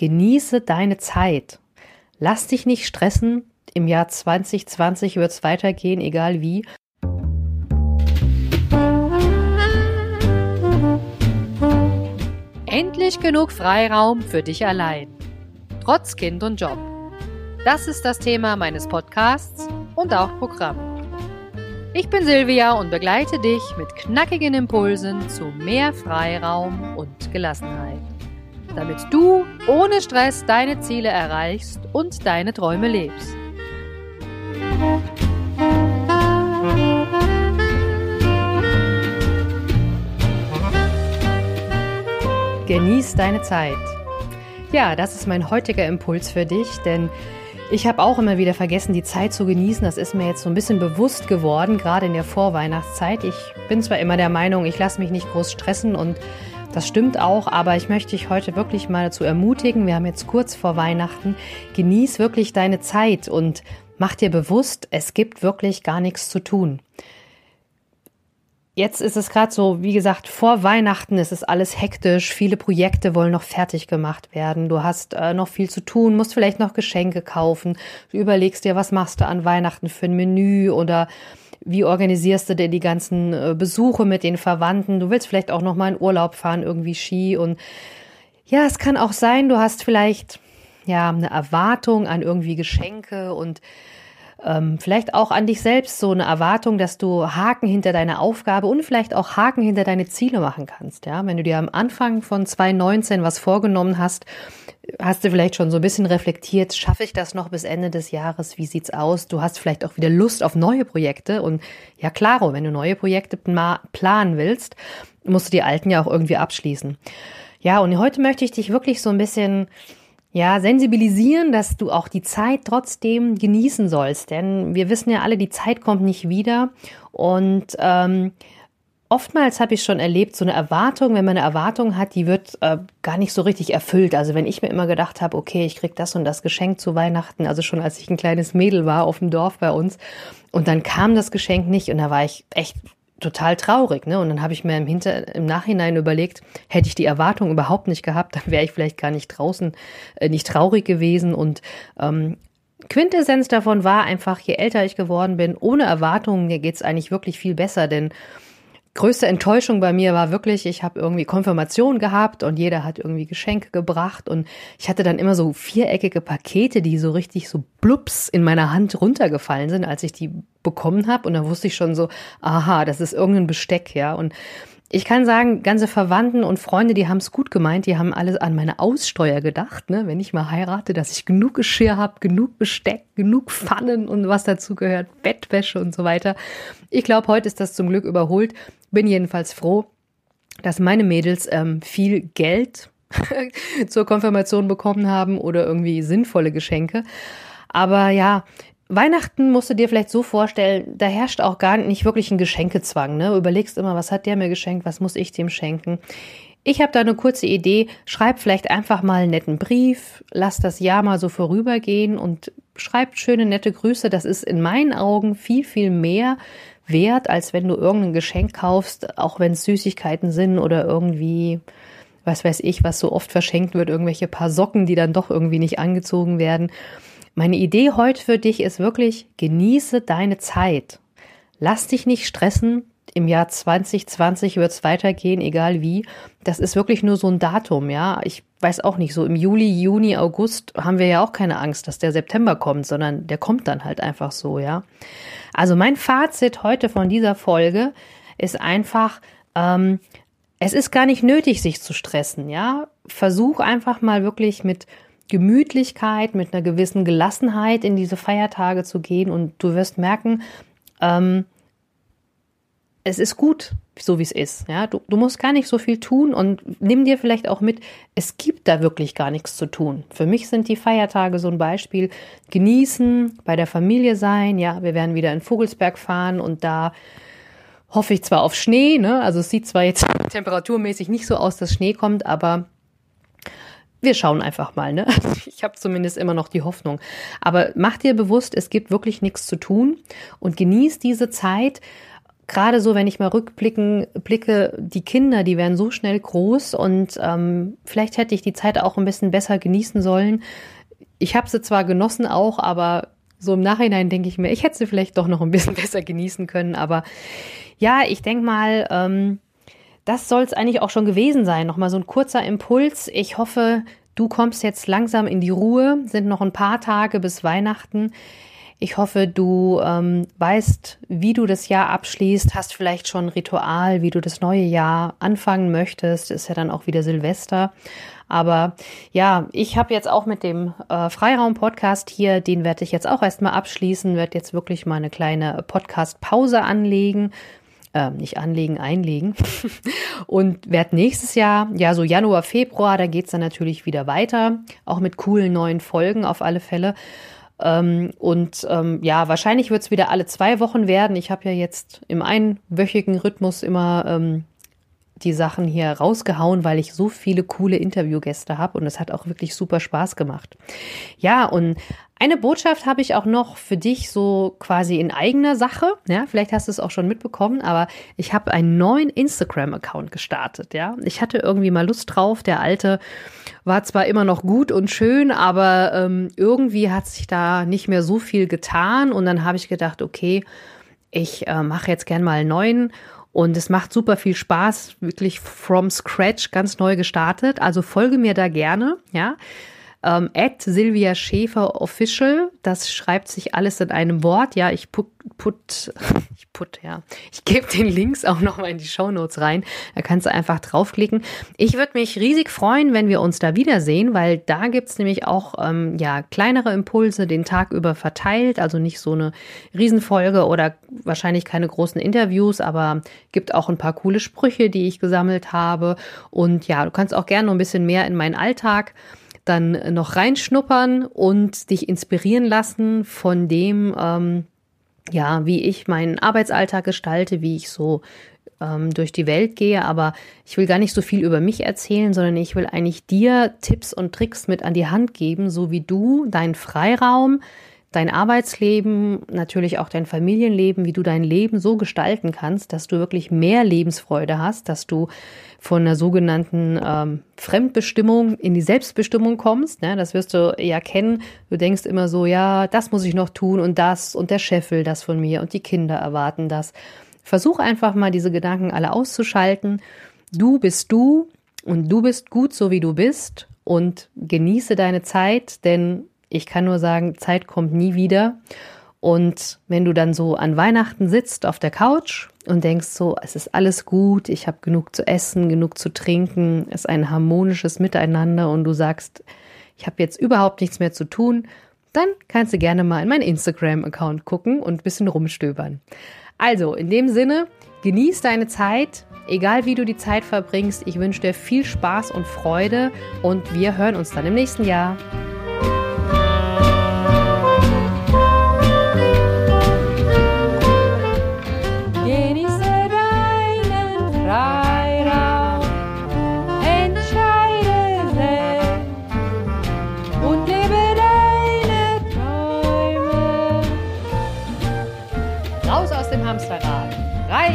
genieße deine Zeit. Lass dich nicht stressen. Im Jahr 2020 wird es weitergehen, egal wie. Endlich genug Freiraum für dich allein. Trotz Kind und Job. Das ist das Thema meines Podcasts und auch Programm. Ich bin Silvia und begleite dich mit knackigen Impulsen zu mehr Freiraum und Gelassenheit damit du ohne Stress deine Ziele erreichst und deine Träume lebst. Genieß deine Zeit. Ja, das ist mein heutiger Impuls für dich, denn ich habe auch immer wieder vergessen, die Zeit zu genießen. Das ist mir jetzt so ein bisschen bewusst geworden, gerade in der Vorweihnachtszeit. Ich bin zwar immer der Meinung, ich lasse mich nicht groß stressen und das stimmt auch, aber ich möchte dich heute wirklich mal dazu ermutigen. Wir haben jetzt kurz vor Weihnachten. Genieß wirklich deine Zeit und mach dir bewusst, es gibt wirklich gar nichts zu tun. Jetzt ist es gerade so, wie gesagt, vor Weihnachten ist es alles hektisch. Viele Projekte wollen noch fertig gemacht werden. Du hast äh, noch viel zu tun, musst vielleicht noch Geschenke kaufen. Du überlegst dir, was machst du an Weihnachten für ein Menü oder wie organisierst du dir die ganzen äh, Besuche mit den Verwandten? Du willst vielleicht auch noch mal in Urlaub fahren, irgendwie Ski und ja, es kann auch sein, du hast vielleicht ja eine Erwartung an irgendwie Geschenke und ähm, vielleicht auch an dich selbst so eine Erwartung, dass du Haken hinter deine Aufgabe und vielleicht auch Haken hinter deine Ziele machen kannst. Ja, wenn du dir am Anfang von 2019 was vorgenommen hast, hast du vielleicht schon so ein bisschen reflektiert, schaffe ich das noch bis Ende des Jahres? Wie sieht's aus? Du hast vielleicht auch wieder Lust auf neue Projekte und ja, klaro, wenn du neue Projekte planen willst, musst du die alten ja auch irgendwie abschließen. Ja, und heute möchte ich dich wirklich so ein bisschen ja, sensibilisieren, dass du auch die Zeit trotzdem genießen sollst. Denn wir wissen ja alle, die Zeit kommt nicht wieder. Und ähm, oftmals habe ich schon erlebt, so eine Erwartung, wenn man eine Erwartung hat, die wird äh, gar nicht so richtig erfüllt. Also wenn ich mir immer gedacht habe, okay, ich krieg das und das Geschenk zu Weihnachten, also schon als ich ein kleines Mädel war auf dem Dorf bei uns, und dann kam das Geschenk nicht und da war ich echt total traurig, ne? Und dann habe ich mir im, Hinter im Nachhinein überlegt, hätte ich die Erwartung überhaupt nicht gehabt, dann wäre ich vielleicht gar nicht draußen, äh, nicht traurig gewesen. Und ähm, Quintessenz davon war einfach, je älter ich geworden bin, ohne Erwartungen, mir geht's eigentlich wirklich viel besser, denn größte Enttäuschung bei mir war wirklich, ich habe irgendwie Konfirmation gehabt und jeder hat irgendwie Geschenke gebracht und ich hatte dann immer so viereckige Pakete, die so richtig so blups in meiner Hand runtergefallen sind, als ich die bekommen habe und dann wusste ich schon so, aha, das ist irgendein Besteck, ja. Und ich kann sagen, ganze Verwandten und Freunde, die haben es gut gemeint, die haben alles an meine Aussteuer gedacht, ne? wenn ich mal heirate, dass ich genug Geschirr habe, genug Besteck, genug Pfannen und was dazu gehört, Bettwäsche und so weiter. Ich glaube, heute ist das zum Glück überholt. Bin jedenfalls froh, dass meine Mädels ähm, viel Geld zur Konfirmation bekommen haben oder irgendwie sinnvolle Geschenke. Aber ja, Weihnachten musst du dir vielleicht so vorstellen, da herrscht auch gar nicht wirklich ein Geschenkezwang. Ne? Du überlegst immer, was hat der mir geschenkt, was muss ich dem schenken. Ich habe da eine kurze Idee. Schreib vielleicht einfach mal einen netten Brief, lass das Jahr mal so vorübergehen und schreib schöne, nette Grüße. Das ist in meinen Augen viel, viel mehr wert, als wenn du irgendein Geschenk kaufst, auch wenn es Süßigkeiten sind oder irgendwie, was weiß ich, was so oft verschenkt wird, irgendwelche paar Socken, die dann doch irgendwie nicht angezogen werden. Meine Idee heute für dich ist wirklich, genieße deine Zeit. Lass dich nicht stressen. Im Jahr 2020 wird es weitergehen, egal wie. Das ist wirklich nur so ein Datum, ja. Ich weiß auch nicht, so im Juli, Juni, August haben wir ja auch keine Angst, dass der September kommt, sondern der kommt dann halt einfach so, ja. Also mein Fazit heute von dieser Folge ist einfach, ähm, es ist gar nicht nötig, sich zu stressen, ja. Versuch einfach mal wirklich mit Gemütlichkeit, mit einer gewissen Gelassenheit in diese Feiertage zu gehen und du wirst merken, ähm, es ist gut, so wie es ist. Ja, du, du musst gar nicht so viel tun und nimm dir vielleicht auch mit, es gibt da wirklich gar nichts zu tun. Für mich sind die Feiertage so ein Beispiel. Genießen, bei der Familie sein. Ja, wir werden wieder in Vogelsberg fahren und da hoffe ich zwar auf Schnee, ne? Also es sieht zwar jetzt temperaturmäßig nicht so aus, dass Schnee kommt, aber wir schauen einfach mal, ne? Ich habe zumindest immer noch die Hoffnung. Aber mach dir bewusst, es gibt wirklich nichts zu tun und genieß diese Zeit. gerade so, wenn ich mal rückblicken, blicke, die Kinder, die werden so schnell groß und ähm, vielleicht hätte ich die Zeit auch ein bisschen besser genießen sollen. Ich habe sie zwar genossen auch, aber so im Nachhinein denke ich mir, ich hätte sie vielleicht doch noch ein bisschen besser genießen können. Aber ja, ich denke mal, ähm, das soll es eigentlich auch schon gewesen sein. Nochmal so ein kurzer Impuls. Ich hoffe, du kommst jetzt langsam in die Ruhe. Sind noch ein paar Tage bis Weihnachten. Ich hoffe, du ähm, weißt, wie du das Jahr abschließt, hast vielleicht schon ein Ritual, wie du das neue Jahr anfangen möchtest. Ist ja dann auch wieder Silvester. Aber ja, ich habe jetzt auch mit dem äh, Freiraum-Podcast hier, den werde ich jetzt auch erstmal abschließen, werde jetzt wirklich mal eine kleine Podcast-Pause anlegen. Äh, nicht anlegen, einlegen. und werde nächstes Jahr, ja, so Januar, Februar, da geht's dann natürlich wieder weiter, auch mit coolen neuen Folgen auf alle Fälle. Ähm, und ähm, ja, wahrscheinlich wird es wieder alle zwei Wochen werden. Ich habe ja jetzt im einwöchigen Rhythmus immer ähm, die Sachen hier rausgehauen, weil ich so viele coole Interviewgäste habe und es hat auch wirklich super Spaß gemacht. Ja, und eine Botschaft habe ich auch noch für dich so quasi in eigener Sache. Ja, vielleicht hast du es auch schon mitbekommen, aber ich habe einen neuen Instagram-Account gestartet. Ja, ich hatte irgendwie mal Lust drauf. Der alte war zwar immer noch gut und schön, aber ähm, irgendwie hat sich da nicht mehr so viel getan. Und dann habe ich gedacht, okay, ich äh, mache jetzt gern mal einen neuen und es macht super viel Spaß, wirklich from scratch, ganz neu gestartet. Also folge mir da gerne, ja. Ähm, at Silvia Schäfer Official, das schreibt sich alles in einem Wort. Ja, ich put, put ich put, ja. Ich gebe den Links auch nochmal in die Show Notes rein. Da kannst du einfach draufklicken. Ich würde mich riesig freuen, wenn wir uns da wiedersehen, weil da gibt's nämlich auch ähm, ja kleinere Impulse den Tag über verteilt. Also nicht so eine Riesenfolge oder wahrscheinlich keine großen Interviews, aber gibt auch ein paar coole Sprüche, die ich gesammelt habe. Und ja, du kannst auch gerne noch ein bisschen mehr in meinen Alltag dann noch reinschnuppern und dich inspirieren lassen von dem, ähm, ja, wie ich meinen Arbeitsalltag gestalte, wie ich so ähm, durch die Welt gehe. Aber ich will gar nicht so viel über mich erzählen, sondern ich will eigentlich dir Tipps und Tricks mit an die Hand geben, so wie du deinen Freiraum dein Arbeitsleben, natürlich auch dein Familienleben, wie du dein Leben so gestalten kannst, dass du wirklich mehr Lebensfreude hast, dass du von der sogenannten ähm, Fremdbestimmung in die Selbstbestimmung kommst. Ne? Das wirst du ja kennen. Du denkst immer so, ja, das muss ich noch tun und das und der Chef will das von mir und die Kinder erwarten das. Versuch einfach mal diese Gedanken alle auszuschalten. Du bist du und du bist gut so wie du bist und genieße deine Zeit, denn ich kann nur sagen, Zeit kommt nie wieder. Und wenn du dann so an Weihnachten sitzt auf der Couch und denkst so, es ist alles gut, ich habe genug zu essen, genug zu trinken, es ist ein harmonisches Miteinander und du sagst, ich habe jetzt überhaupt nichts mehr zu tun, dann kannst du gerne mal in meinen Instagram-Account gucken und ein bisschen rumstöbern. Also, in dem Sinne, genieß deine Zeit, egal wie du die Zeit verbringst. Ich wünsche dir viel Spaß und Freude und wir hören uns dann im nächsten Jahr.